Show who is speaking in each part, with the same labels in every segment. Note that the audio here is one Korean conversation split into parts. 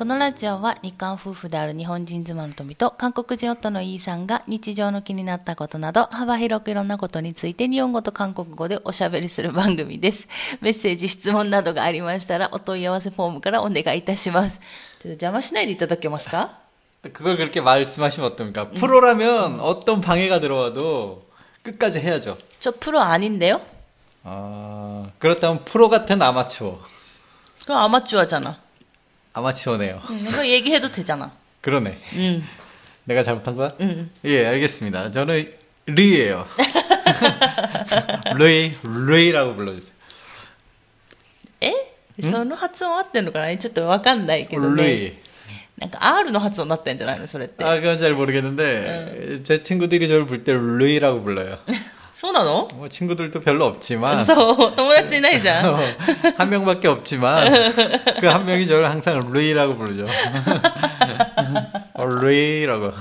Speaker 1: このラジオは日韓夫婦である日本人妻の富と韓国人夫のイーさんが日常の気になったことなど幅広くいろんなことについて日本語と韓国語でおしゃべりする番組です。メッセージ、質問などがありましたらお問い合わせフォームからお願いいたします。ちょっと邪魔しないでいただけますか
Speaker 2: 그걸 그렇게 말씀하시면 어떻습니까? 프로라면 어떤 방해가 들어와도 끝까지 해야죠.
Speaker 1: 저 프로 아닌데요?
Speaker 2: 아, 그렇다면 프로 같은 아마추어.
Speaker 1: 그럼 아마추어잖아.
Speaker 2: 아마추어네요.
Speaker 1: 응, 이거 얘기해도 되잖아.
Speaker 2: 그러네.
Speaker 1: 응,
Speaker 2: 내가 잘못한 거야?
Speaker 1: 응.
Speaker 2: 예, 알겠습니다. 저는 르이예요. 르이, 르이라고 불러주세요.
Speaker 1: えその発音合ってんのかなちょっとわかんないけどね。
Speaker 2: 르이.
Speaker 1: なんか R の発音になってんじゃないのそれって。
Speaker 2: 아, 그건 잘 모르겠는데 제 친구들이 저를 볼 때 르이라고 불러요.
Speaker 1: そうなの
Speaker 2: 뭐 친구들도 별로 없지만
Speaker 1: そう、友達いないじゃん。
Speaker 2: 한 명밖에 없지만 그 한 명이 저를 항상 루이라고 부르죠. 어, 루이라고.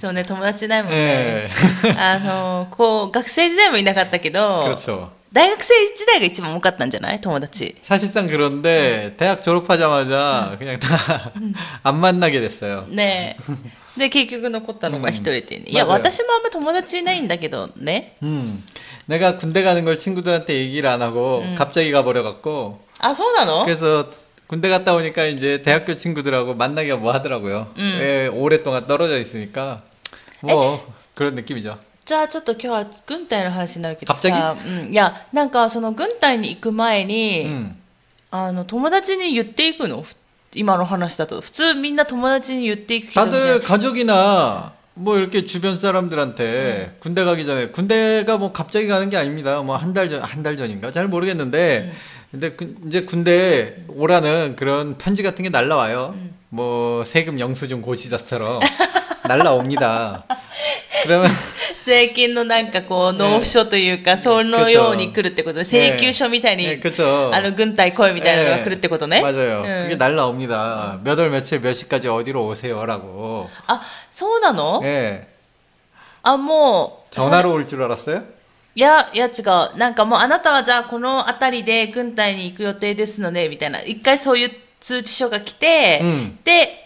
Speaker 1: そうね、友達いないもんね。
Speaker 2: 예.
Speaker 1: あの、こう、学生時代もいなかったけど、
Speaker 2: 그렇죠.
Speaker 1: 大学生時代が一番多かったんじゃない友達。
Speaker 2: 사실상 그런데 대학 졸업하자마자 그냥 다 안 만나게 됐어요.
Speaker 1: ねえ。 で、結局残ったのが一人っていうね、
Speaker 2: うん
Speaker 1: いや、
Speaker 2: 맞아요
Speaker 1: 私もあんま友達いないんだけどね。
Speaker 2: 음. 내가 군대 가는 걸 친구들한테 얘기를 안 하고 갑자기 가버려 갖고
Speaker 1: あ、そうなの
Speaker 2: 그래서 군대 갔다 오니까 이제 대학교 친구들하고 만나기가 뭐 하더라고요.
Speaker 1: 음.
Speaker 2: 예, 오랫동안 떨어져 있으니까 뭐 그런 느낌이죠.
Speaker 1: じゃあちょっと今日は軍隊の話になるけど
Speaker 2: 갑자기
Speaker 1: さ、うん、いや、なんかその軍隊に行く前に、
Speaker 2: 음.
Speaker 1: あの、友達に言っていくのふ 今の話だと。普通みんな友達に言っていくけど、
Speaker 2: 다들 가족이나 뭐 이렇게 주변 사람들한테 군대 가기 전에 군대가 뭐 갑자기 가는 게 아닙니다. 뭐 한 달 전 한 달 전인가 잘 모르겠는데 근데 그- 이제 군대 오라는 그런 편지 같은 게 날라와요. 뭐 세금 영수증 고시자처럼 날라옵니다. 그러면
Speaker 1: 税金のなんかこう、納付書というか、そのように来るってことで、請求書みたいに、
Speaker 2: 네, 그렇죠.
Speaker 1: あの、軍隊来いみたいなのが来るってことね。
Speaker 2: 맞아요.
Speaker 1: うん
Speaker 2: 그게 날라옵니다. 몇 월 며칠 몇 시까지 어디로 오세요라고.
Speaker 1: あ、そうなの、
Speaker 2: 예.
Speaker 1: あ、もう、
Speaker 2: 전화로 올 줄 알았어요?
Speaker 1: いや、いや違う。なんかもうあなたはじゃあこの辺りで軍隊に行く予定ですので、みたいな。一回そういう通知書が来て、
Speaker 2: うん
Speaker 1: で、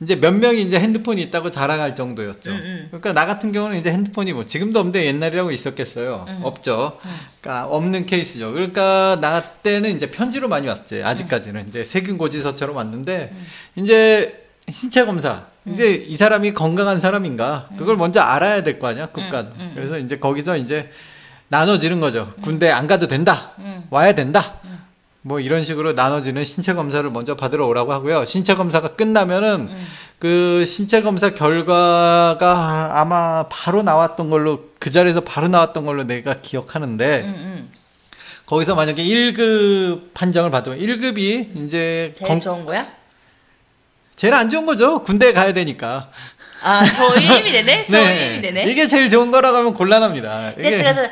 Speaker 2: 이제 몇 명이 이제 핸드폰이 있다고 자랑할 정도였죠. 그러니까 나 같은 경우는 이제 핸드폰이 뭐 지금도 없는데 옛날이라고 있었겠어요. 없죠. 그러니까 없는 케이스죠. 그러니까 나 때는 이제 편지로 많이 왔지. 아직까지는 이제 세금 고지서처럼 왔는데 이제 신체 검사. 이제 이 사람이 건강한 사람인가 그걸 먼저 알아야 될 거 아니야 국가는. 그래서 이제 거기서 이제 나눠지는 거죠. 군대 안 가도 된다. 와야 된다. 뭐 이런 식으로 나눠지는 신체 검사를 먼저 받으러 오라고 하고요. 신체 검사가 끝나면은 음. 그 신체 검사 결과가 아마 바로 나왔던 걸로 그 자리에서 바로 나왔던 걸로 내가 기억하는데
Speaker 1: 음, 음.
Speaker 2: 거기서 만약에 1급 판정을 받으면 1급이 이제
Speaker 1: 제일
Speaker 2: 검...
Speaker 1: 좋은 거야?
Speaker 2: 제일 안 좋은 거죠. 군대 가야 되니까.
Speaker 1: 아, 소임이 되네? 소임이 네. 되네?
Speaker 2: 이게 제일 좋은 거라고 하면 곤란합니다. 이게...
Speaker 1: 제가 저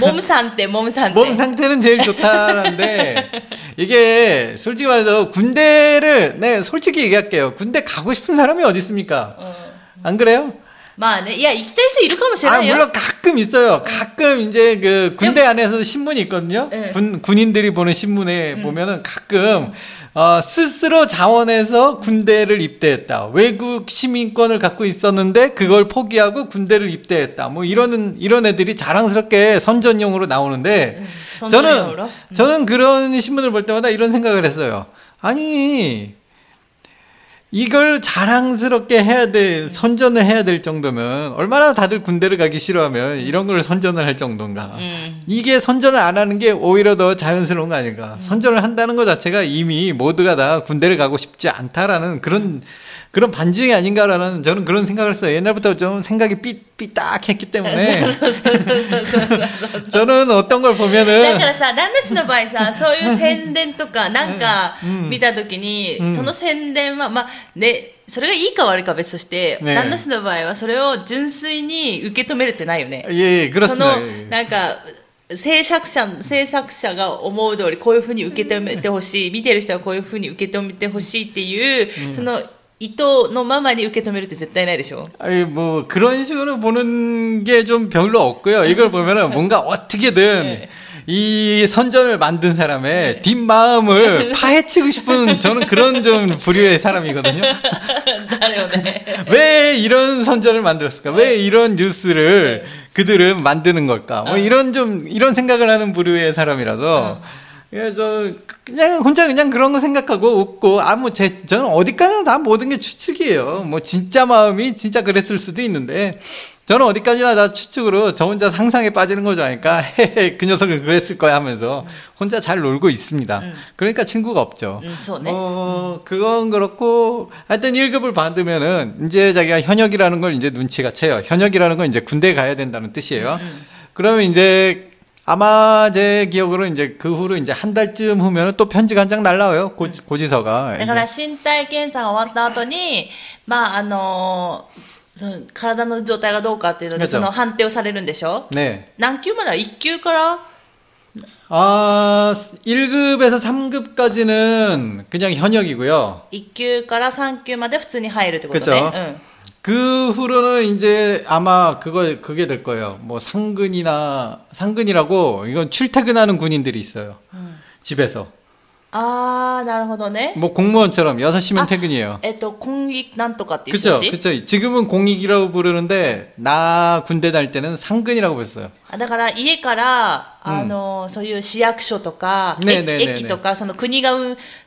Speaker 1: 몸 상태, 몸 상태.
Speaker 2: 몸 상태는 제일 좋다는데 이게 솔직히 말해서 군대를 네 솔직히 얘기할게요. 군대 가고 싶은 사람이 어디 있습니까? 어. 안 그래요?
Speaker 1: 많은 야 이기타에서 이럴 거면 제가요.
Speaker 2: 아 물론 가끔 있어요. 가끔 이제 그 군대 안에서 신문이 있거든요.
Speaker 1: 네.
Speaker 2: 군 군인들이 보는 신문에 음. 보면은 가끔 음. 어, 스스로 자원해서 군대를 입대했다. 외국 시민권을 갖고 있었는데 그걸 포기하고 군대를 입대했다. 뭐 이런 이런 애들이 자랑스럽게 선전용으로 나오는데 저는
Speaker 1: 선전용으로?
Speaker 2: 저는 그런 신문을 볼 때마다 이런 생각을 했어요. 아니 이걸 자랑스럽게 해야 돼 선전을 해야 될 정도면 얼마나 다들 군대를 가기 싫어하면 이런 걸 선전을 할 정도인가.
Speaker 1: うん。
Speaker 2: 이게 선전을 안 하는 게 오히려 더 자연스러운 거 아닐까. 선전을 한다는 것 자체가 이미 모두가 다 군대를 가고 싶지 않다라는 그런 그런 반증이 아닌가라는 저는 그런 생각을 했어요. 옛날부터 좀 생각이 삐, 삐딱했기 때문에
Speaker 1: そうそうそうそうそう。
Speaker 2: 저는 어떤 걸
Speaker 1: だ
Speaker 2: 보면은
Speaker 1: からさ、ラメスの場合さ、そういう宣伝とか、なんか、見たときに、その宣伝は、まあ、ね、 それがいいか悪いかは別として、
Speaker 2: ね
Speaker 1: 旦那氏の場合はそれを純粋に受け止めるってないよね。
Speaker 2: 예,
Speaker 1: そ
Speaker 2: 그렇습니다.
Speaker 1: の、なんか、制作者、制作者が思う通りこういうふうに受け止めてほしい、見てる人はこういうふうに受け止めてほしいっていう、その 意図のままに受け止めるって絶対ないでしょ
Speaker 2: 아니 뭐 그런 식으로 보는 게 좀 별로 없고요. 이걸 보면은 뭔가 어떻게든 이 선전을 만든 사람의 뒷마음을 파헤치고 싶은 저는 그런 좀 부류의 사람이거든요.
Speaker 1: だよね。
Speaker 2: 왜 이런 선전을 만들었을까? 왜 이런 뉴스를 그들은 만드는 걸까? 뭐 이런 좀 이런 생각을 하는 부류의 사람이라서 예, 저 그냥 혼자 그냥 그런 거 생각하고 웃고 아무 제 저는 어디까지나 다 모든 게 추측이에요. 뭐 진짜 마음이 진짜 그랬을 수도 있는데 저는 어디까지나 다 추측으로 저 혼자 상상에 빠지는 거죠. 그러니까 그 녀석은 그랬을 거야 하면서 혼자 잘 놀고 있습니다. 음. 그러니까 친구가 없죠.
Speaker 1: 음,
Speaker 2: 어, 음. 그건 그렇고 하여튼 1급을 받으면은 이제 자기가 현역이라는 걸 이제 눈치가 채요. 현역이라는 건 이제 군대 가야 된다는 뜻이에요. 음, 음. 그러면 이제 아마 제 기억으로 이제 그 후로 이제 한 달쯤 후면은 또 편지가 한 장 날라와요. 고, 고지서가.
Speaker 1: だから
Speaker 2: 이제.
Speaker 1: 身体検査が終わった後に、まああのその体の状態がどうかっていうので、
Speaker 2: 그렇죠
Speaker 1: その判定をされるんでしょ
Speaker 2: 네.
Speaker 1: 何級までは1級から
Speaker 2: 아, 1급에서 3급까지는 그냥 현역이고요.
Speaker 1: 1級から3級まで普通に入るってことね。
Speaker 2: 그쵸 그 후로는 이제 아마 그거 그게 될 거예요. 뭐 상근이나 상근이라고 이건 출퇴근하는 군인들이 있어요. 집에서
Speaker 1: うん。あー、なるほどね。
Speaker 2: 뭐 공무원처럼 6시면
Speaker 1: 아,
Speaker 2: 퇴근이에요.
Speaker 1: えっと、今撃なんとかっていう人
Speaker 2: 그쵸,
Speaker 1: たち
Speaker 2: 그쵸. 지금은 공익이라고 부르는데 나 군대 다닐 때는 상근이라고 불렀어요.
Speaker 1: あだから家から、あのそういう市役所とか、
Speaker 2: ねえねえねえねえ
Speaker 1: 駅とか、その国がう、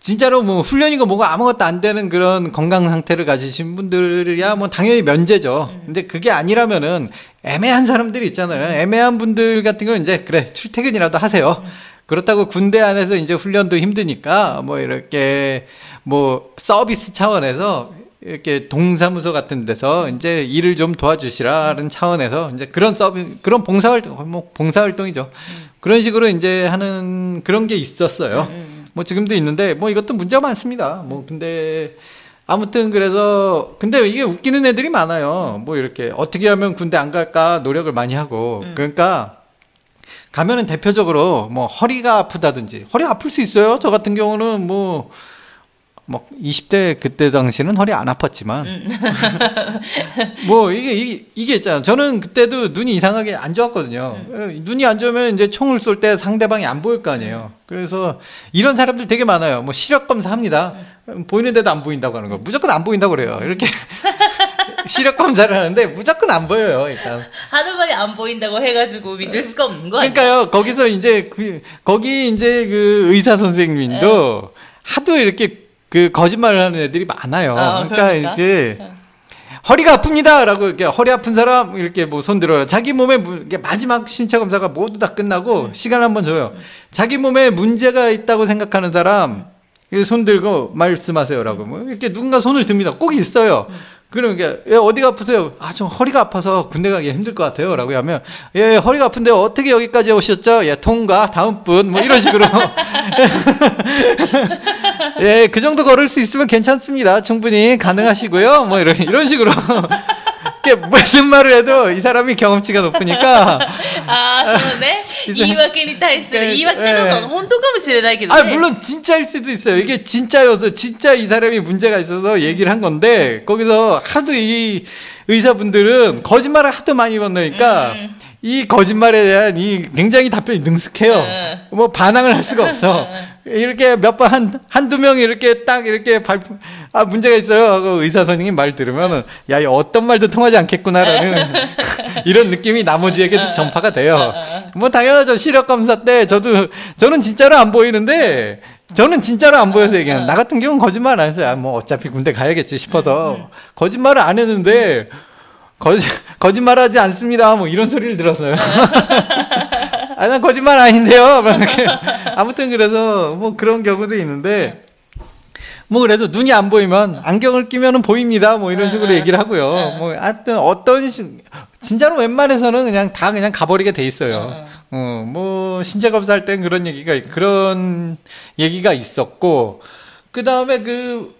Speaker 2: 진짜로 뭐 훈련이고 뭐가 아무것도 안 되는 그런 건강 상태를 가지신 분들이야 뭐 당연히 면제죠. 근데 그게 아니라면은 애매한 사람들이 있잖아요. 애매한 분들 같은 경우는 이제 그래 출퇴근이라도 하세요. 그렇다고 군대 안에서 이제 훈련도 힘드니까 뭐 이렇게 뭐 서비스 차원에서 이렇게 동사무소 같은 데서 이제 일을 좀 도와주시라는 차원에서 이제 그런 서비 그런 봉사활동 뭐 봉사활동이죠. 그런 식으로 이제 하는 그런 게 있었어요. 뭐 지금도 있는데 뭐 이것도 문제가 많습니다. 뭐 근데 아무튼 그래서 근데 이게 웃기는 애들이 많아요. 뭐 이렇게 어떻게 하면 군대 안 갈까 노력을 많이 하고 그러니까 가면은 대표적으로 뭐 허리가 아프다든지 허리 아플 수 있어요. 저 같은 경우는 뭐 뭐 20대 그때 당시는 허리 안 아팠지만 뭐 이게, 이게 이게 있잖아요. 저는 그때도 눈이 이상하게 안 좋았거든요. 어, 눈이 안 좋으면 이제 총을 쏠 때 상대방이 안 보일 거 아니에요. 그래서 이런 사람들 되게 많아요. 뭐 시력 검사합니다. 보이는데도 안 보인다고 하는 거. 무조건 안 보인다고 그래요. 이렇게 시력 검사를 하는데 무조건 안 보여요. 일단.
Speaker 1: 하는 말이 안 보인다고 해가지고 믿을 수가 없는 거?
Speaker 2: 그러니까요. 거기서 이제 그, 거기 이제 그 의사 선생님도 하도 이렇게 그 거짓말을 하는 애들이 많아요.
Speaker 1: 어,
Speaker 2: 그러니까,
Speaker 1: 그러니까.
Speaker 2: 이제 허리가 아픕니다라고 이렇게 허리 아픈 사람 이렇게 뭐 손 들어요. 자기 몸에 무- 마지막 신체 검사가 모두 다 끝나고 시간 한번 줘요. 자기 몸에 문제가 있다고 생각하는 사람 이손 들고 말씀하세요라고 뭐 이렇게 누군가 손을 듭니다. 꼭 있어요. 그럼 이게 예, 어디가 아프세요? 아, 저 허리가 아파서 군대 가기 힘들 것 같아요 라고 하면 예, 허리가 아픈데 어떻게 여기까지 오셨죠? 예, 통과 다음 분 뭐 이런 식으로 예, 그 정도 걸을 수 있으면 괜찮습니다. 충분히 가능하시고요. 뭐 이런 이런 식으로 이게 무슨 말을 해도 이 사람이 경험치가 높으니까
Speaker 1: ああ、そうね。
Speaker 2: いざ
Speaker 1: 言い訳に対する
Speaker 2: え
Speaker 1: 言い訳かどうか
Speaker 2: え
Speaker 1: が本当かもしれないけど
Speaker 2: 아
Speaker 1: ね。
Speaker 2: 물론 진짜일 수도 있어요. 이게 진짜여서 진짜 이 사람이 문제가 있어서 얘기를 한 건데 거기서 하도 이 의사분들은 거짓말을 하도 많이 건너니까 이 거짓말에 대한 이 굉장히 답변이 능숙해요.
Speaker 1: 음.
Speaker 2: 뭐 반항을 할 수가 없어. 이렇게 몇 번 한 한두 명이 이렇게 딱 이렇게 발표 아 문제가 있어요 하고 의사 선생님 말 들으면은 야이 어떤 말도 통하지 않겠구나라는 이런 느낌이 나머지에게도 전파가 돼요. 뭐 당연하죠 시력 검사 때 저도 저는 진짜로 안 보이는데 저는 진짜로 안 보여서 얘기하는 나 같은 경우는 거짓말 안 했어요. 아, 뭐 어차피 군대 가야겠지 싶어서 거짓말을 안 했는데 거짓 거짓말하지 않습니다. 뭐 이런 소리를 들었어요. 아, 난 거짓말 아닌데요. 막 이렇게. 아무튼 그래서 뭐 그런 경우도 있는데 뭐 그래도 눈이 안 보이면 안경을 끼면은 보입니다. 뭐 이런 식으로 얘기를 하고요. 뭐 하여튼 어떤 식 진짜로 웬만해서는 그냥 다 그냥 가버리게 돼 있어요. 어, 뭐 신체 검사할 땐 그런 얘기가 그런 얘기가 있었고 그 다음에 그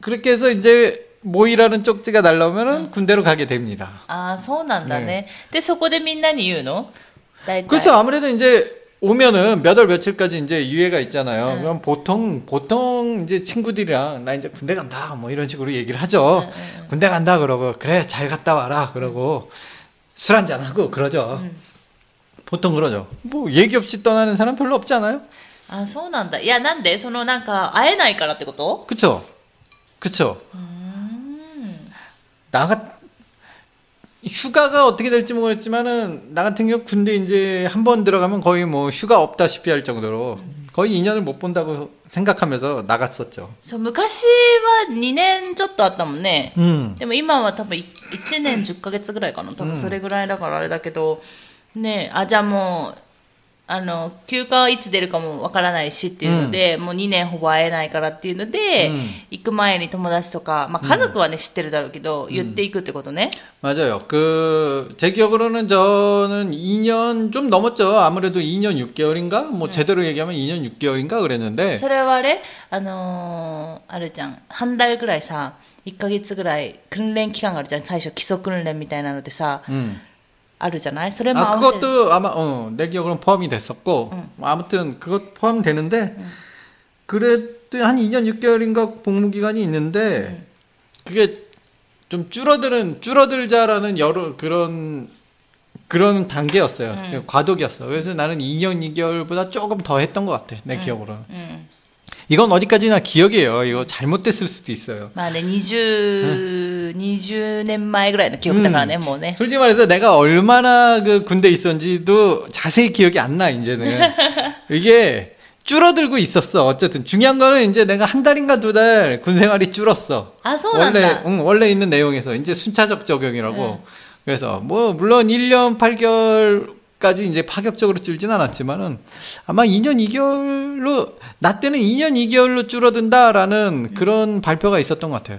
Speaker 2: 그렇게 해서 이제 모이라는 쪽지가 날라오면은 군대로 가게 됩니다.
Speaker 1: ああ、そうなんだね。で、そこでみんなに言うの大体。
Speaker 2: 그렇죠. 아무래도 이제 오면은 몇 월 며칠까지 이제 유예가 있잖아요.
Speaker 1: 응.
Speaker 2: 그럼 보통 보통 이제 친구들이랑 나 이제 군대 간다 뭐 이런 식으로 얘기를 하죠. 군대 간다 그러고 그래 잘 갔다 와라 그러고 술 한잔 하고 그러죠. 보통 그러죠. 뭐 얘기 없이 떠나는 사람 별로 없지 않아요?
Speaker 1: ああ、そうなんだ。いや、なんでそのなんか、会えないからってこと
Speaker 2: 그쵸? 그쵸?
Speaker 1: うーん。
Speaker 2: 나가 휴가가 어떻게 될지 모르겠지만은 나 같은 경우 군대 이제 한 번 들어가면 거의 뭐 휴가 없다시피 할 정도로 거의 2년을 못 본다고 생각하면서 나갔었죠.
Speaker 1: そう、昔は2年ちょっとあったもんね。
Speaker 2: 음.
Speaker 1: でも今は多分1年10ヶ月ぐらいかな多分それぐらいだからあれだけど、ねあじゃあもう あの休暇はいつ出るかもわからないしっていうので、もう2年ほぼ会えないからっていうので、
Speaker 2: うん
Speaker 1: 行く前に友達とか、まあ、家族はね、知ってるだろうけど言っていくってことね、
Speaker 2: 맞아요. 그 제 기억으로는 저는 2년 좀 넘었죠. 아무래도 2년 6개월인가? 뭐 제대로 얘기하면 2년 6개월인가 그랬는데
Speaker 1: それはあれあのーあるじゃん半달ぐらいさ1ヶ月ぐらい訓練期間があるじゃん最初基礎訓練みたいなのでさ
Speaker 2: 음.
Speaker 1: あるじゃないそれも
Speaker 2: 아
Speaker 1: 合わせ
Speaker 2: 그것도 아마 어, 내 기억으로는 포함이 됐었고 뭐 아무튼 그것 포함되는데 그래도 한 2년 6개월인가 복무 기간이 있는데 그게 좀 줄어드는 줄어들자라는 여러 그런 그런 단계였어요. 과도기였어. 그래서 나는 2년 2개월보다 조금 더 했던 것 같아. 내 기억으로는.
Speaker 1: うん、
Speaker 2: 이건 어디까지나 기억이에요. 이거 잘못됐을 수도 있어요.
Speaker 1: まあね20、 20年前ぐらいの記憶だからね、もうね
Speaker 2: 솔직히 말해서 내가 얼마나 그 군대 있었는지도 자세히 기억이 안 나, 이제는. 이게 줄어들고 있었어. 어쨌든 중요한 거는 이제 내가 한 달인가 두 달 군 생활이 줄었어.
Speaker 1: あそうなん
Speaker 2: 원래
Speaker 1: だ
Speaker 2: 응, 원래 있는 내용에서 이제 순차적 적용이라고. 그래서 뭐 물론 1년 8개월까지 이제 파격적으로 줄진 않았지만은 아마 2년 2개월로 나 때는 2년 2개월로 줄어든다라는 그런 발표가 있었던 것 같아요.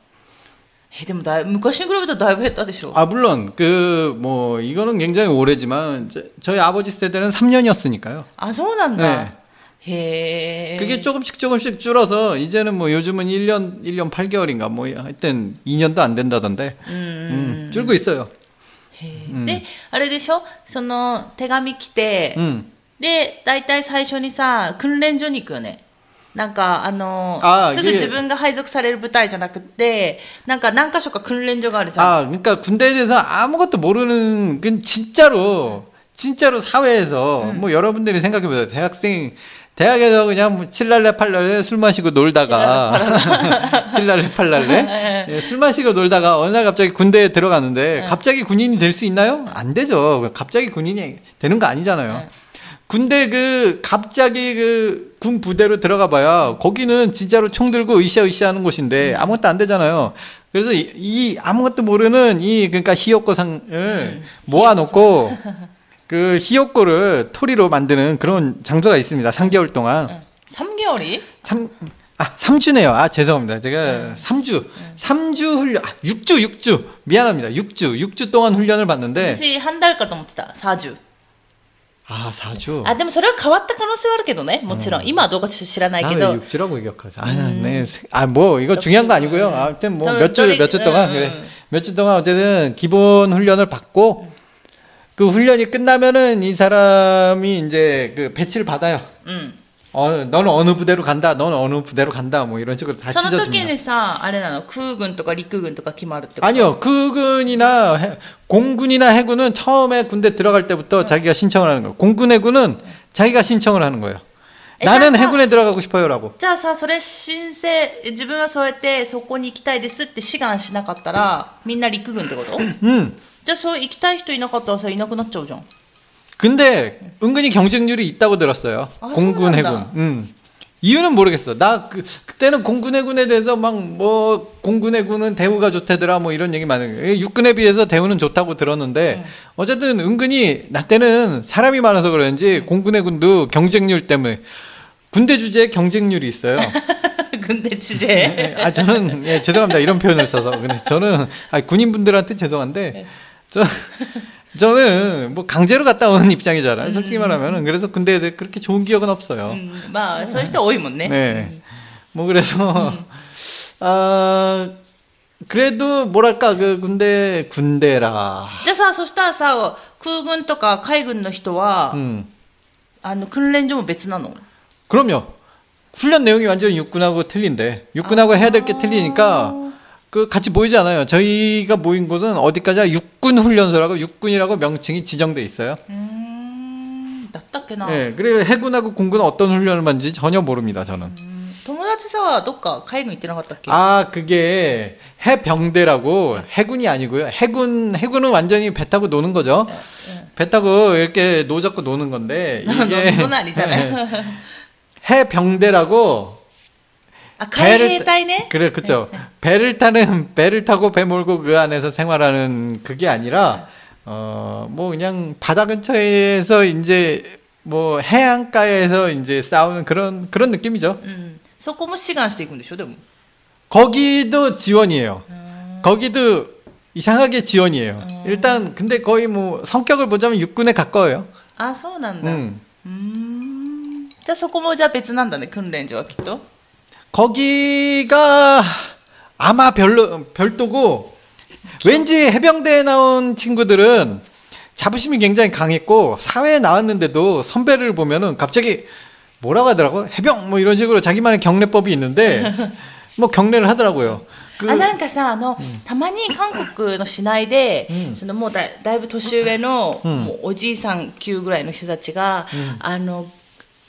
Speaker 1: えでもだい昔に比べたらだいぶ減ったでしょ
Speaker 2: 아 물론 그 뭐 이거는 굉장히 오래지만 저- 저희 아버지 세대는 3년이었으니까요.
Speaker 1: あそうなんだ、
Speaker 2: 네.
Speaker 1: へえ
Speaker 2: 그게 조금씩 조금씩 줄어서 이제는 뭐 요즘은 1년 1년 8개월인가 뭐 하여튼 2년도 안 된다던데
Speaker 1: うん、
Speaker 2: 음, 줄고 있어요.
Speaker 1: へえであれでしょその手紙来て、
Speaker 2: 음.
Speaker 1: で大体最初にさ訓練所に行くよね なんかあの
Speaker 2: あー
Speaker 1: すぐ自分が配属される部隊じゃなくてなんか何箇所か訓練所があるじゃん
Speaker 2: 아 그러니까 군대에 대해서 아무것도 모르는 그 진짜로 진짜로 사회에서 뭐 여러분들이 생각해 보세요. 대학생 대학에서 그냥 뭐 칠랄레 팔랄레 술 마시고 놀다가 칠랄레 팔랄레 예, 술 마시고 놀다가 어느 날 갑자기 군대에 들어갔는데 갑자기 군인이 될 수 있나요? 안 되죠. 갑자기 군인이 되는 거 아니잖아요. 군대 그 갑자기 그 군 부대로 들어가 봐야 거기는 진짜로 총 들고 으쌰으쌰 하는 곳인데 음. 아무것도 안 되잖아요. 그래서 이, 이 아무것도 모르는 이 그러니까 히오코상을 음, 모아놓고 그 히오코를 토리로 만드는 그런 장소가 있습니다. 3개월 동안.
Speaker 1: 음, 3개월이?
Speaker 2: 3, 아, 3주네요. 아, 죄송합니다. 제가 음. 3주. 음. 3주 훈련, 아, 6주, 6주. 미안합니다. 6주. 6주 동안 훈련을 받는데.
Speaker 1: 혹시 한 달까지 넘었다. 4주. 30
Speaker 2: 아, 4주.
Speaker 1: あでもそれは変わった可能性はあるけどねもちろん、今はどうか知らないけ
Speaker 2: 아,
Speaker 1: ど
Speaker 2: 왜 6주라고 기억하죠? 아, 네. 아, 뭐, 이거 중요한 거 아니고요.
Speaker 1: 음.
Speaker 2: 아무튼 뭐,
Speaker 1: 또,
Speaker 2: 몇 주,
Speaker 1: 또리-
Speaker 2: 몇 주 동안,
Speaker 1: 음,
Speaker 2: 그래.
Speaker 1: 음.
Speaker 2: 몇 주 동안 어쨌든 기본 훈련을 받고, 그 훈련이 끝나면은 이 사람이 이제 그 배치를 받아요.
Speaker 1: うん
Speaker 2: 어, 너는 어느 부대로 간다, 너는 어느 부대로 간다, 뭐 이런 식으로 다
Speaker 1: その時
Speaker 2: 찢어줍니다.
Speaker 1: にさあれなの空軍とか陸軍とか決まるってこと
Speaker 2: 아니요,空軍이나 해- 공군이나 해군은 처음에 군대 들어갈 때부터 자기가 신청을 하는 거예요. 공군 해군은 자기가 신청을 하는 거예요.
Speaker 1: 에,
Speaker 2: 나는
Speaker 1: 자,
Speaker 2: 해군에 들어가고 싶어요라고.
Speaker 1: じゃあさそれ申請自分はそうやってそこに行きたいですって志願しなかったらみんな陸軍ってこと
Speaker 2: 음.
Speaker 1: じゃあそう行きたい人いなかったらさいなくなっちゃうじゃん
Speaker 2: 근데 은근히 경쟁률이 있다고 들었어요.
Speaker 1: 아,
Speaker 2: 공군 해군. 음. 이유는 모르겠어. 나 그, 그때는 공군 해군에 대해서 막 뭐 공군 해군은 대우가 좋대더라 뭐 이런 얘기 많은. 육군에 비해서 대우는 좋다고 들었는데 어쨌든 은근히 나 때는 사람이 많아서 그런지 공군 해군도 경쟁률 때문에 군대 주제에 경쟁률이 있어요.
Speaker 1: 軍대 주제
Speaker 2: 예, 아 저는 예, 죄송합니다 이런 표현을 써서 근데 저는 아, 군인분들한테 죄송한데 저 저는 뭐 강제로 갔다 오는 입장이잖아요 솔직히 말하면은 그래서 군대에 대해 그렇게 좋은 기억은 없어요
Speaker 1: うんまあそういう人多いもんね
Speaker 2: 네 뭐 그래서 아 그래도 뭐랄까 그 군대 군대라
Speaker 1: じゃあさそしたらさ空軍とか海軍の人は、
Speaker 2: 음
Speaker 1: あの訓練所も別なの
Speaker 2: 그럼요 훈련 내용이 완전히 육군하고 틀린데 육군하고 해야 될 게 틀리니까 그 같이 모이지 않아요. 저희가 모인 곳은 어디까지나 육군 훈련소라고 육군이라고 명칭이 지정돼 있어요.
Speaker 1: 음, 납답해나.
Speaker 2: 예, 그리고 해군하고 공군은 어떤 훈련을 받는지 전혀 모릅니다. 저는.
Speaker 1: 동호나치사와 똑같 해군 있지나 같다게.
Speaker 2: 아, 그게 해병대라고 해군이 아니고요. 해군 해군은 완전히 배 타고 노는 거죠. 배 타고 이렇게 노 잡고 노는 건데 이게
Speaker 1: 아니잖아요. 네.
Speaker 2: 해병대라고
Speaker 1: あ海兵隊ね
Speaker 2: 그래 그죠 배를 타는 배를 타고 배 몰고 그 안에서 생활하는 그게 아니라 어 뭐 그냥 바다 근처에서 이제 뭐 해안가에서 이제 싸우는 그런 그런 느낌이죠
Speaker 1: うんそこも志願していくんでしょでも
Speaker 2: 거기도 지원이에요 거기도 이상하게 지원이에요 일단 근데 거의 뭐 성격을 보자면 육군에 가까워요
Speaker 1: あそうなんだう
Speaker 2: 음
Speaker 1: ーんじゃあそこもじゃあ別なんだね訓練所はきっと
Speaker 2: 거기가 아마 별로 별도고 왠지 해병대에 나온 친구들은 자부심이 굉장히 강했고 사회에 나왔는데도 선배를 보면은 갑자기 뭐라고 하더라고 해병 뭐 이런 식으로 자기만의 경례법이 있는데 뭐 경례를 하더라고요. 그
Speaker 1: あなんかさあの、たまに韓国の市内で、
Speaker 2: うん
Speaker 1: そのもうだだいぶ年上の、
Speaker 2: うん
Speaker 1: もうおじいさん級ぐらいの人たちが、あの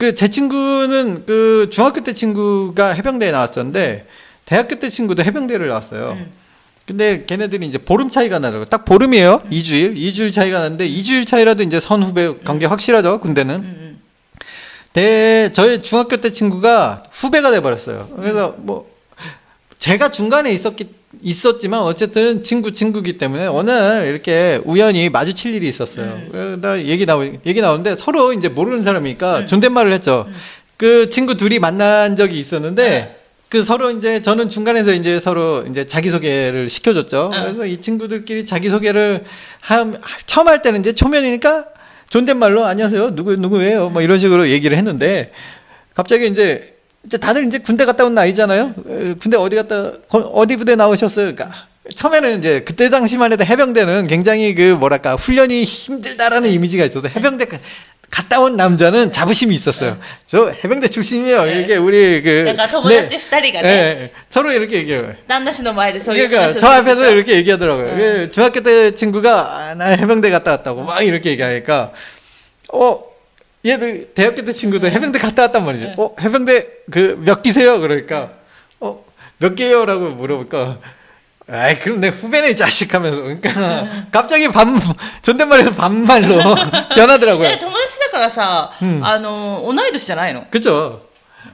Speaker 2: 그 제 친구는 그 중학교 때 친구가 해병대에 나왔었는데 대학교 때 친구도 해병대를 나왔어요. 근데 걔네들이 이제 보름 차이가 나더라고. 딱 보름이에요. 2주일. 2주일 차이가 나는데 2주일 차이라도 이제 선후배 관계 확실하죠. 군대는.
Speaker 1: 음,
Speaker 2: 대 저희 중학교 때 친구가 후배가 돼 버렸어요. 그래서 뭐 제가 중간에 있었기 있었지만 어쨌든 친구 친구기 때문에 어느 날 이렇게 우연히 마주칠 일이 있었어요. 그러다 얘기 나오 얘기 나오는데 서로 이제 모르는 사람이니까 존댓말을 했죠. 그 친구 둘이 만난 적이 있었는데 그 서로 이제 저는 중간에서 이제 서로 이제 자기소개를 시켜줬죠. 그래서 이 친구들끼리 자기소개를 함, 처음 할 때는 이제 초면이니까 존댓말로 안녕하세요. 누구 누구예요? 뭐 이런 식으로 얘기를 했는데 갑자기 이제 이제 다들 이제 군대 갔다 온 나이잖아요. 군대 어디 갔다 어디 부대 나오셨어요? 그니까 처음에는 이제 그때 당시만 해도 해병대는 굉장히 그 뭐랄까 훈련이 힘들다라는 이미지가 있어서 해병대 갔다 온 남자는 자부심이 있었어요. 저 해병대 출신이에요. 네. 이게 우리 그
Speaker 1: 네.
Speaker 2: 네,
Speaker 1: 네.
Speaker 2: 네. 서로 이렇게 얘기해요. 그러니까 저 앞에서 이렇게 얘기하더라고요. 응. 중학교 때 친구가 아, 나 해병대 갔다 왔다고 막 이렇게 얘기하니까 어 얘도 대학교 때 친구도 해병대 갔다 왔단 말이죠. 어 해병대 그 몇 기세요? 그러니까 어 몇 개요라고 물어보니까 아이 그럼 내 후배네 이 자식 하면서 그러니까 갑자기 반 존댓말에서 반말로 변하더라고요.
Speaker 1: え友達だからさ、あの同い年じゃないの
Speaker 2: 그죠.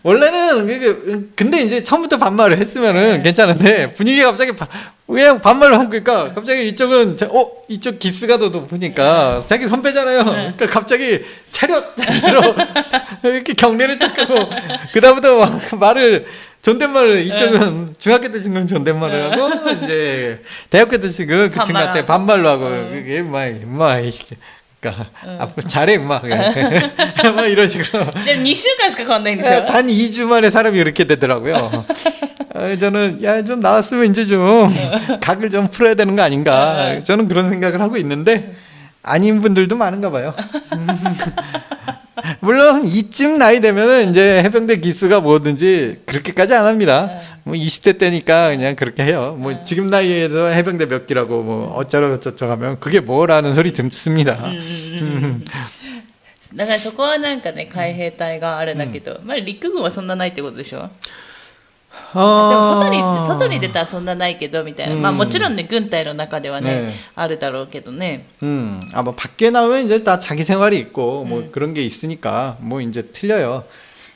Speaker 2: 원래는 그 근데 이제 처음부터 반말을 했으면은 괜찮은데 분위기가 갑자기 바- 그냥 반말을 하니까 갑자기 이쪽은 자- 어 이쪽 기수가 더 높으니까 자기 선배잖아요. 그러니까 갑자기 차렷! 이렇게 경례를 딱 하고, 그다음부터 막 말을, 존댓말을, 이쪽은 중학교 때 지금 존댓말을 하고, 이제, 대학교 때 지금 그 친구한테 반말로 하고, 그게 막, 막, 그러니까 앞으로 잘해 막, 막 이런 식으로.
Speaker 1: 2週間しか変わんないんですよ。
Speaker 2: 단 2주 만에 사람이 이렇게 되더라고요. 아, 저는 야 좀 나왔으면 이제 좀 각을 좀 풀어야 되는 거 아닌가. 저는 그런 생각을 하고 있는데 아닌 분들도 많은가 봐요. 물론 이쯤 나이 되면은 이제 해병대 기수가 뭐든지 그렇게까지 안 합니다. 뭐 20대 때니까 그냥 그렇게 해요. 뭐 지금 나이에서 해병대 몇 기라고 뭐 어쩌고 저쩌고 하면 그게 뭐라는 소리 듣습니다.
Speaker 1: だからそこはなんかね、海兵隊があれだけど、まあ陸軍はそんなないってことでしょ でも外に、外に出たらそんなないけど、みたいな。まあもちろんね、軍隊の中ではね、
Speaker 2: 네
Speaker 1: あるだろうけどね。
Speaker 2: 음, 아, 뭐, 밖에 나오면 이제 다 자기 생활이 있고, 뭐, 그런 게 있으니까, 뭐, 이제 틀려요.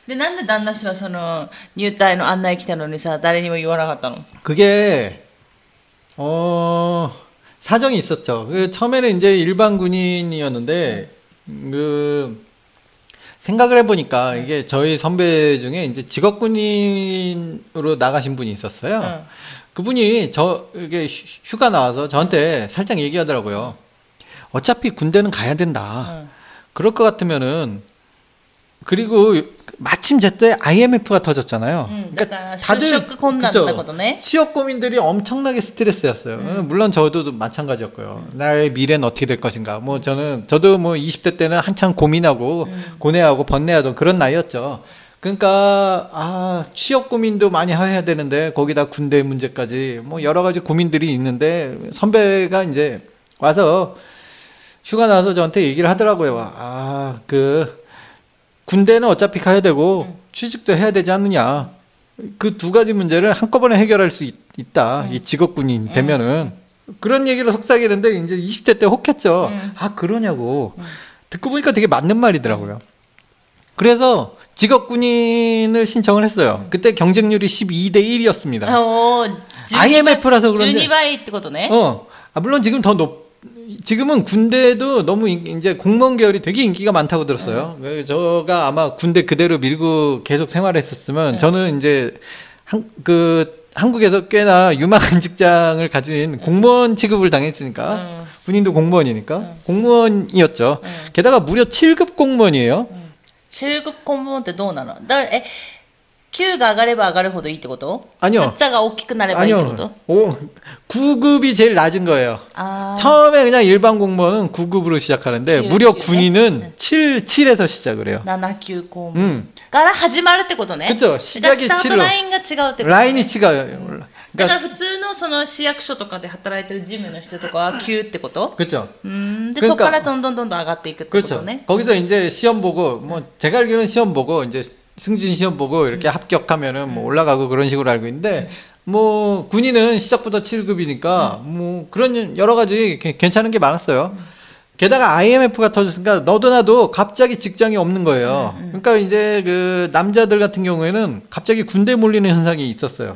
Speaker 1: で、なんで旦那氏はその、入隊の案内来たのにさ、誰にも言わなかったの
Speaker 2: 그게, 어, 사정이 있었죠. 그 처음에는 이제 일반 군인이었는데, 그, 생각을 해보니까 이게 저희 선배 중에 이제 직업군인으로 나가신 분이 있었어요.
Speaker 1: 응.
Speaker 2: 그분이 저, 이게 휴- 휴가 나와서 저한테 살짝 얘기하더라고요. 어차피 군대는 가야 된다.
Speaker 1: うん。
Speaker 2: 그럴 것 같으면은 그리고 마침 제때 IMF가 터졌잖아요.
Speaker 1: 음, 그러니까 다들 그렇죠.
Speaker 2: 취업 고민들이 엄청나게 스트레스였어요.
Speaker 1: 음.
Speaker 2: 음 물론 저도 마찬가지였고요. 나의 미래는 어떻게 될 것인가. 뭐 저는 저도 뭐 20대 때는 한창 고민하고 고뇌하고 번뇌하던 그런 나이였죠. 그러니까 아 취업 고민도 많이 해야 되는데 거기다 군대 문제까지 뭐 여러 가지 고민들이 있는데 선배가 이제 와서 휴가 나서 저한테 얘기를 하더라고요. 아그 군대는 어차피 가야 되고
Speaker 1: 네.
Speaker 2: 취직도 해야 되지 않느냐. 그 두 가지 문제를 한꺼번에 해결할 수 있, 다이 네. 직업군인 네. 되면은 그런 얘기를 속삭이는데 이제 20대 때 혹했죠. 아 그러냐고 듣고 보니까 되게 맞는 말이더라고요. 그래서 직업군인을 신청을 했어요. 그때 경쟁률이 12대 1이었습니다.
Speaker 1: 어, 주니,
Speaker 2: IMF라서 그런지.
Speaker 1: 주니바이 뜨거도네.
Speaker 2: 어, 아, 물론 지금 더 높. 지금은 군대도 너무 이제 공무원 계열이 되게 인기가 많다고 들었어요. 네. 그 저가 아마 군대 그대로 밀고 계속 생활했었으면 네. 저는 이제 한, 그 한국에서 꽤나 유망한 직장을 가진 공무원 취급을 당했으니까
Speaker 1: 음.
Speaker 2: 군인도 공무원이니까 음. 공무원이었죠. 음. 게다가 무려 7급 공무원이에요.
Speaker 1: 7급 공무원 대도나나. 나
Speaker 2: 級が上がれば上がるほどいいってこと아니요숫자가오키끝나래봐이때것도오9급이 제일 낮은 거예요.
Speaker 1: 아.
Speaker 2: 처음에 그냥 일반 공무원은 9급으로 시작하는데
Speaker 1: 9,
Speaker 2: 무려
Speaker 1: 9,
Speaker 2: 군인은 네? 7 7에서 시작을 해요.
Speaker 1: 7 9 0
Speaker 2: 음.
Speaker 1: 가라 하지 말을 때 것도네. 그렇죠.
Speaker 2: 시작이 7로.
Speaker 1: 라인이 違う
Speaker 2: 라인이 違うよ. だから普通のその市役所とかで働いてる事務の人とかは9ってこと그렇
Speaker 1: 그러니까 음, 근데 그러니까,そこからどんどんどんどん上がっていくってことね.
Speaker 2: 그렇죠. 거기서 이제 시험 보고 뭐 제가 알기로는 시험 보고 이제 승진 시험 보고 이렇게 합격하면은 뭐 올라가고 그런 식으로 알고 있는데 뭐 군인은 시작부터 7급이니까 뭐 그런 여러 가지 게- 괜찮은 게 많았어요. 게다가 IMF가 터졌으니까 너도 나도 갑자기 직장이 없는 거예요. 그러니까 이제 그 남자들 같은 경우에는 갑자기 군대 몰리는 현상이 있었어요.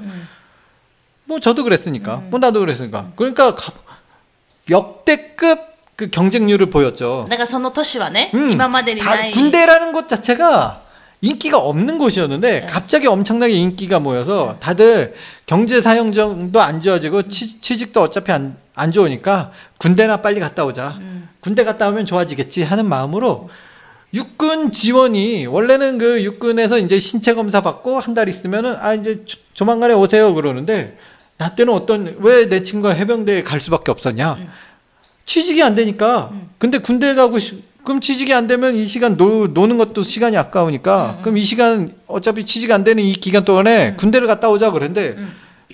Speaker 2: 뭐 저도 그랬으니까, 뭐 나도 그랬으니까. 그러니까 가- 역대급 그 경쟁률을 보였죠.
Speaker 1: だからその年はね、
Speaker 2: 음,
Speaker 1: 今までに
Speaker 2: 다
Speaker 1: ない。
Speaker 2: 군대라는 곳 자체가 인기가 없는 곳이었는데 갑자기 엄청나게 인기가 모여서 다들 경제 사정도 안 좋아지고 취, 취직도 어차피 안, 안 좋으니까 군대나 빨리 갔다 오자. 군대 갔다 오면 좋아지겠지 하는 마음으로 육군 지원이 원래는 그 육군에서 이제 신체 검사 받고 한 달 있으면은 아 이제 조, 조만간에 오세요 그러는데 나 때는 어떤 왜 내 친구가 해병대에 갈 수밖에 없었냐? 취직이 안 되니까. 근데 군대 가고 싶, 그럼 취직이 안 되면 이 시간 노, 노는 것도 시간이 아까우니까 그럼 이 시간 어차피 취직 안 되는 이 기간 동안에 군대를 갔다 오자 그랬는데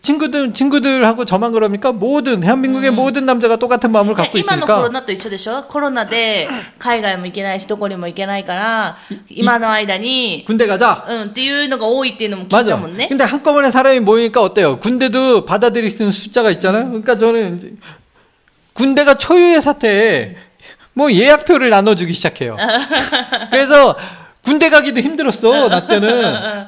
Speaker 2: 친구들 친구들하고 저만 그럽니까? 모든 대한민국의 모든 남자가 똑같은 마음을
Speaker 1: ね
Speaker 2: 갖고
Speaker 1: 今のコロ
Speaker 2: 있으니까
Speaker 1: ナと一緒でしょコロナで海外も行けないし、どこにも行けないから、今の間に、
Speaker 2: 군대 가자.
Speaker 1: うん、っていうのが多いっていうのも聞いた
Speaker 2: 맞아.
Speaker 1: もんね。
Speaker 2: 근데 한꺼번에 사람이 모이니까 어때요? 군대도 받아들일 수 있는 숫자가 있잖아요. 그러니까 저는 이제 군대가 초유의 사태에 뭐 예약표를 나눠주기 시작해요. 그래서 군대 가기도 힘들었어 나 때는.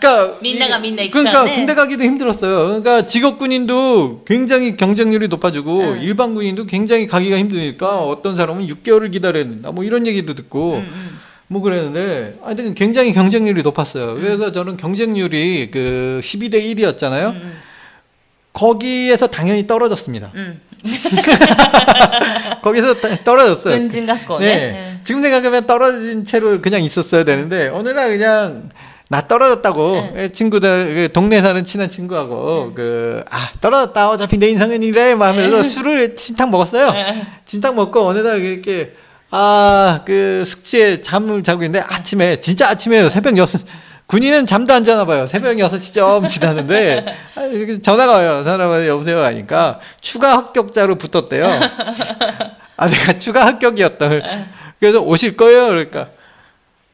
Speaker 2: 그러니까
Speaker 1: 민나가
Speaker 2: 이-
Speaker 1: 민나
Speaker 2: 그러니까
Speaker 1: 있다네.
Speaker 2: 군대 가기도 힘들었어요. 그러니까 직업 군인도 굉장히 경쟁률이 높아지고 일반 군인도 굉장히 가기가 힘드니까 어떤 사람은 6개월을 기다려야 된다. 뭐 이런 얘기도 듣고. 뭐 그랬는데 하여튼 굉장히 경쟁률이 높았어요. 그래서 저는 경쟁률이 그 12대 1이었잖아요.
Speaker 1: 음.
Speaker 2: 거기에서 당연히 떨어졌습니다. 거기서 떨어졌어요.
Speaker 1: 은진 갖고.
Speaker 2: 네.
Speaker 1: 네.
Speaker 2: 지금 생각하면 떨어진 채로 그냥 있었어야 되는데 어느 날 그냥 나 떨어졌다고 네. 그 친구들 그 동네 사는 친한 친구하고 네. 그아 떨어졌다 어차피 내 인생은 이래 하면서 네. 술을 진탕 먹었어요.
Speaker 1: 네.
Speaker 2: 진탕 먹고 어느 날 이렇게 아 그 숙취에 잠을 자고 있는데 아침에 진짜 아침에 새벽 여섯 군인은 잠도 안 자나 봐요. 새벽 여섯 시좀 지났는데 아, 전화가 와요. 전화가 여보세요 하니까 추가 합격자로 붙었대요. 아 내가 추가 합격이었다. 그래서 오실 거예요. 그러니까.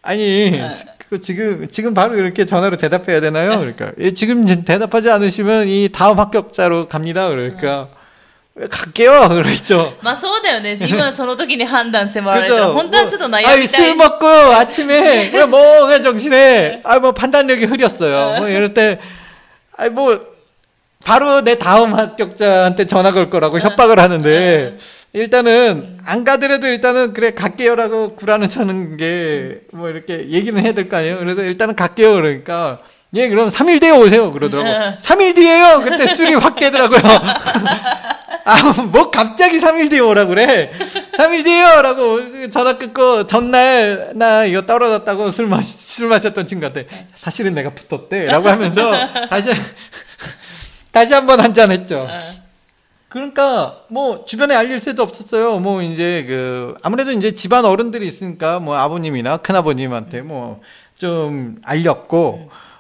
Speaker 2: 아니 그 지금 지금 바로 이렇게 전화로 대답해야 되나요? 그러니까. 예, 지금 대답하지 않으시면 이 다음 합격자로 갑니다. 그러니까 갈게요 그랬죠
Speaker 1: まあそうだよね。今その時に判断迫られたら、
Speaker 2: 그죠?
Speaker 1: 本当はちょっと悩
Speaker 2: 아니,
Speaker 1: みた
Speaker 2: 술
Speaker 1: い。
Speaker 2: 먹고 아침에 그냥 멍한 정신에 아 뭐 판단력이 흐렸어요. 뭐 이럴 때 아니 뭐 바로 내 다음 합격자한테 전화 걸 거라고 협박을 하는데 일단은 안 가더라도 일단은 그래 갈게요라고 구라는 쳐는 게 뭐 이렇게 얘기는 해야 될 거 아니에요. 그래서 일단은 갈게요 그러니까 예 그럼 3일 뒤에 오세요 그러더라고. 3일 뒤에요. 그때 술이 확 깨더라고요. 아, 뭐 갑자기 3일 뒤에 오라 그래. 3일 뒤에요! 라고 전화 끊고 전날 나 이거 떨어졌다고 술 마시, 술 마셨던 친구한테 사실은 내가 붙었대. 라고 하면서 다시, 다시 한번 한잔 했죠. 그러니까 뭐 주변에 알릴 새도 없었어요. 뭐 이제 그 아무래도 이제 집안 어른들이 있으니까 뭐 아버님이나 큰아버님한테 뭐 좀 알렸고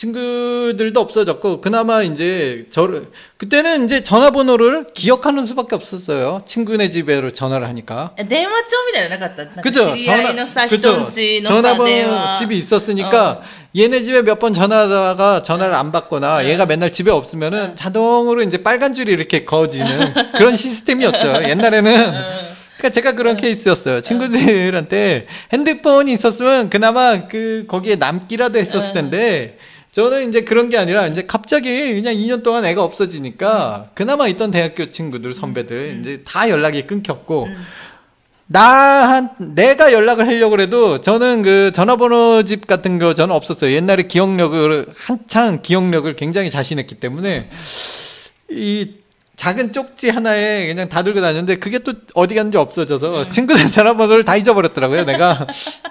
Speaker 2: 친구들도 없어졌고 그나마 이제 저를 그때는 이제 전화번호를 기억하는 수밖에 없었어요. 친구네 집에로 전화를 하니까.
Speaker 1: 電話帳みたいなのなかったなんか
Speaker 2: 그죠?
Speaker 1: 知り合いのさ、人
Speaker 2: 그죠?
Speaker 1: んちのさ、電
Speaker 2: 전화번호
Speaker 1: 話。
Speaker 2: 집이 있었으니까 얘네 집에 몇 번 전화하다가 전화를 안 받거나 얘가 맨날 집에 없으면은 자동으로 이제 빨간 줄이 이렇게 그어지는 그런 시스템이었죠. 옛날에는. 그러니까 제가 그런 케이스였어요. 친구들한테 핸드폰이 있었으면 그나마 그 거기에 남기라도 했었을 텐데 저는 이제 그런 게 아니라 이제 갑자기 그냥 2년 동안 애가 없어지니까 그나마 있던 대학교 친구들 선배들 이제 다 연락이 끊겼고 나한 내가 연락을 하려고 해도 저는 그 전화번호 집 같은 거 저는 없었어요. 옛날에 기억력을 한창 기억력을 굉장히 자신했기 때문에 이 작은 쪽지 하나에 그냥 다 들고 다녔는데 그게 또 어디 갔는지 없어져서 친구들 전화번호를 다 잊어버렸더라고요. 내가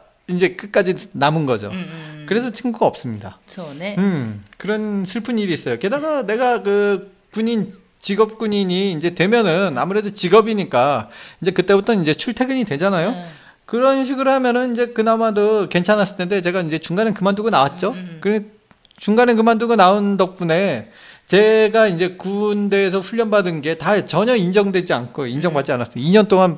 Speaker 2: 이제 끝까지 남은 거죠.
Speaker 1: 음. 음, 음.
Speaker 2: 그래서 친구가 없습니다.
Speaker 1: 손에. 네.
Speaker 2: 음, 그런 슬픈 일이 있어요. 게다가 내가 그 군인 직업 군인이 이제 되면은 아무래도 직업이니까 이제 그때부터 이제 출퇴근이 되잖아요.
Speaker 1: 음.
Speaker 2: 그런 식으로 하면은 이제 그나마도 괜찮았을 텐데 제가 이제 중간에 그만두고 나왔죠.
Speaker 1: 음.
Speaker 2: 그 중간에 그만두고 나온 덕분에 제가 이제 군대에서 훈련받은 게 다 전혀 인정되지 않고 인정받지 않았어요. 2년 동안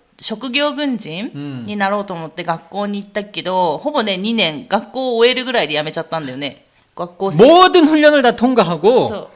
Speaker 1: 職業軍人
Speaker 2: うん
Speaker 1: になろうと思って学校に行ったけど、ほぼね2年学校を終えるぐらいで辞めちゃったんだよね学校生
Speaker 2: 모든 훈련을 다 통과하고
Speaker 1: そう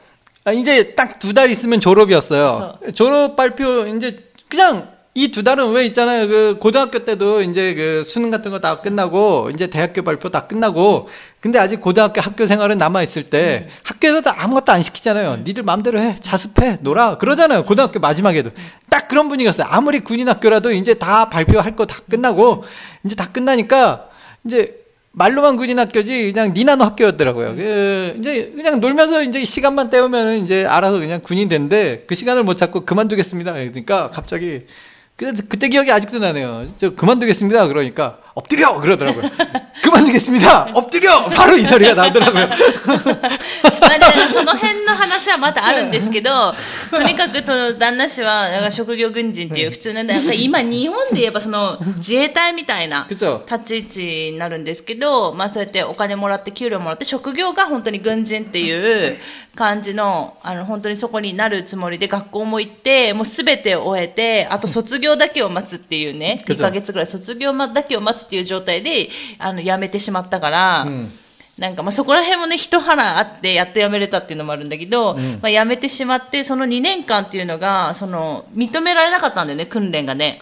Speaker 2: 아, 이제 딱 두 달 있으면 졸업이었어요. 졸업 발표 이제 그냥 이 두 달은 왜 있잖아요. 그 고등학교 때도 이제 그 수능 같은 거 다 끝나고 이제 대학교 발표 다 끝나고 근데 아직 고등학교 학교 생활은 남아 있을 때 음. 학교에서 도 아무것도 안 시키잖아요. 음. 니들 마음대로 해, 자습해, 놀아 그러잖아요. 고등학교 마지막에도 딱 그런 분위기였어요. 아무리 군인 학교라도 이제 다 발표할 거 다 끝나고 이제 다 끝나니까 이제 말로만 군인 학교지 그냥 니나노 학교였더라고요. 그 이제 그냥 놀면서 이제 시간만 때우면 이제 알아서 그냥 군인 된데 그 시간을 못 찾고 그만두겠습니다. 그러니까 갑자기 그때, 기억이 아직도 나네요. 저 그만두겠습니다. 그러니까 엎드려 그러더라고요. 그만두겠습니다. 엎드려 바로 이 소리가 나더라고요.
Speaker 1: その辺の話はまたあるんですけど、とにかくと旦那氏はなんか職業軍人っていう普通のなんか今日本で言えばその自衛隊みたいな立ち位置になるんですけど、まあそうやってお金もらって給料もらって職業が本当に軍人っていう感じのあの本当にそこになるつもりで学校も行ってもうすべて終えてあと卒業だけを待つっていうね2か月ぐらい卒業だけを待つ っていう状態であの辞めてしまったから。うんなんかまあそこら辺もね一花あってやっと辞めれたっていうのもあるんだけど、うん、まあ、辞めてしまってその2年間っていうのがその認められなかったんだよね訓練がね。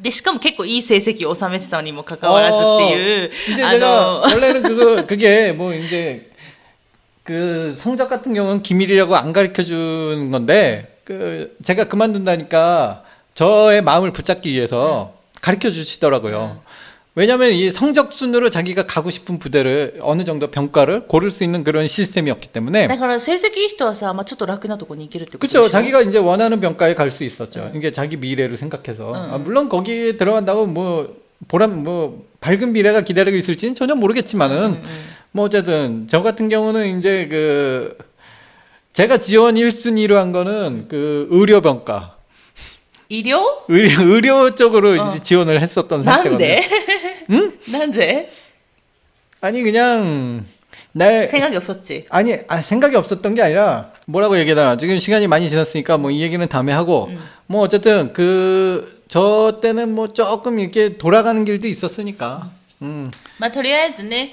Speaker 1: でしかも結構いい成績を収めてたにもかかわらずっていう。
Speaker 2: あの원래는그거그게뭐이제그성적같은경우는기밀이라고안가르쳐주는건데그제가그만둔다니까저의마음을붙잡기위해서가르쳐주시더라고요 왜냐하면 이 성적 순으로 자기가 가고 싶은 부대를 어느 정도 평가를 고를 수 있는 그런 시스템이었기 때문에.
Speaker 1: だから成績いい人はさ、まあちょっと楽なとこに行けるってことでしょ。그렇죠.
Speaker 2: 자기가 이제 원하는 병가에 갈 수 있었죠. 이게 자기 미래를 생각해서. 아, 물론 거기에 들어간다고 뭐 보람 뭐 밝은 미래가 기다리고 있을지는 전혀 모르겠지만은 뭐 어쨌든 저 같은 경우는 이제 그 제가 지원 1순위로 한 거는 그 의료 병가.
Speaker 1: 의료?
Speaker 2: 의료, 의료 쪽으로 어. 이제 지원을 했었던
Speaker 1: 상태거든요. 응? 난데?
Speaker 2: 아니 그냥 날
Speaker 1: 생각이 없었지.
Speaker 2: 아니 아, 생각이 없었던 게 아니라 뭐라고 얘기하나 지금 시간이 많이 지났으니까 뭐 이 얘기는 다음에 하고 음. 뭐 어쨌든 그 저 때는 뭐 조금 이렇게 돌아가는 길도 있었으니까. 음.
Speaker 1: まあとりあえずね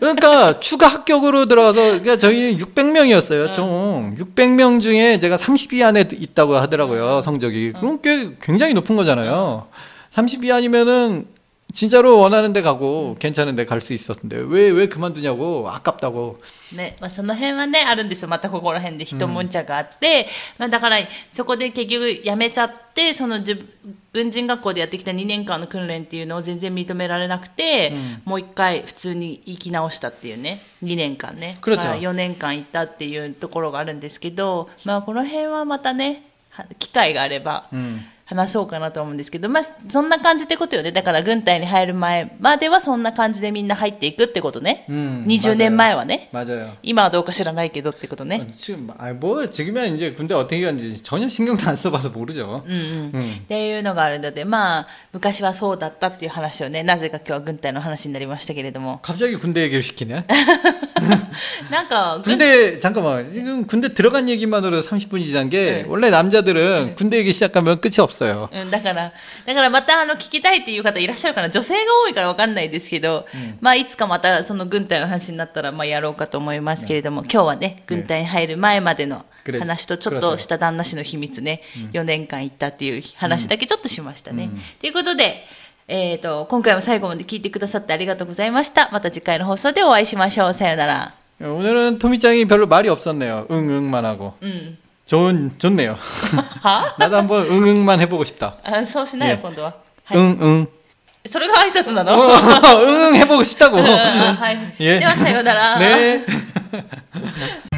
Speaker 2: 그러니까 추가 합격으로 들어와서 그러니까 저희 600명이었어요. 총 600명 중에 제가 30위 안에 있다고 하더라고요. 성적이. 그럼 꽤 굉장히 높은 거잖아요. 30위 아니면은 진짜로 원하는 데 가고 괜찮은 데 갈 수 있었는데 왜 왜 그만두냐고 아깝다고
Speaker 1: ねまあ、その辺はねあるんですよまたここら辺で一悶着があって、うん、まあ、だからそこで結局辞めちゃってその軍人学校でやってきた2年間の訓練っていうのを全然認められなくて、うん、もう一回普通に生き直したっていうね2年間ね、まあ、4年間行ったっていうところがあるんですけど、まあ、この辺はまたね機会があれば、うん 話そうかなと思うんですけど、まあ、そんな感じってことよね。だから軍隊に入る前まではそんな感じでみんな入っていくってことね。うん、20年前はね。今はどうか知らないけどってことね。
Speaker 2: 지금아뭐지금이제군대어떻게가는지전혀신경도안써봐서모르죠
Speaker 1: うんうん。っていうのがあるので、まあ、昔はそうだったっていう話をね、なぜか今日は軍隊の話になりましたけれども。
Speaker 2: 갑자기군대얘기를시키네
Speaker 1: なんか、
Speaker 2: 군대잠깐만지금군대들어간얘기만으로30분이지난게원래남자들은군대얘기시작하면끝이없어
Speaker 1: よ。うん、だから、だからまたあの聞きたいっていう方いらっしゃるかな。女性が多いからわかんないですけど、うん、まあいつかまたその軍隊の話になったらまあやろうかと思いますけれども、今日はね、軍隊に入る前までの話とちょっとした旦那氏の秘密ね、4年間行ったっていう話だけちょっとしましたね。ということで、 えっ、ー、と、今回も最後まで聞いてくださってありがとうございました。また次回の放送でお会いしましょう。さよなら。
Speaker 2: 오늘은토미짱이별로말이없었네요응응만하고 음. 좋은 좋네요. 나도 한번 응응만 해보고 싶다.
Speaker 1: 아, 서시나요, 예. 今度は.
Speaker 2: 응응.
Speaker 1: それが挨拶なの?
Speaker 2: 응응 해보고 싶다고.
Speaker 1: はい。 예. ではさようなら.
Speaker 2: 네.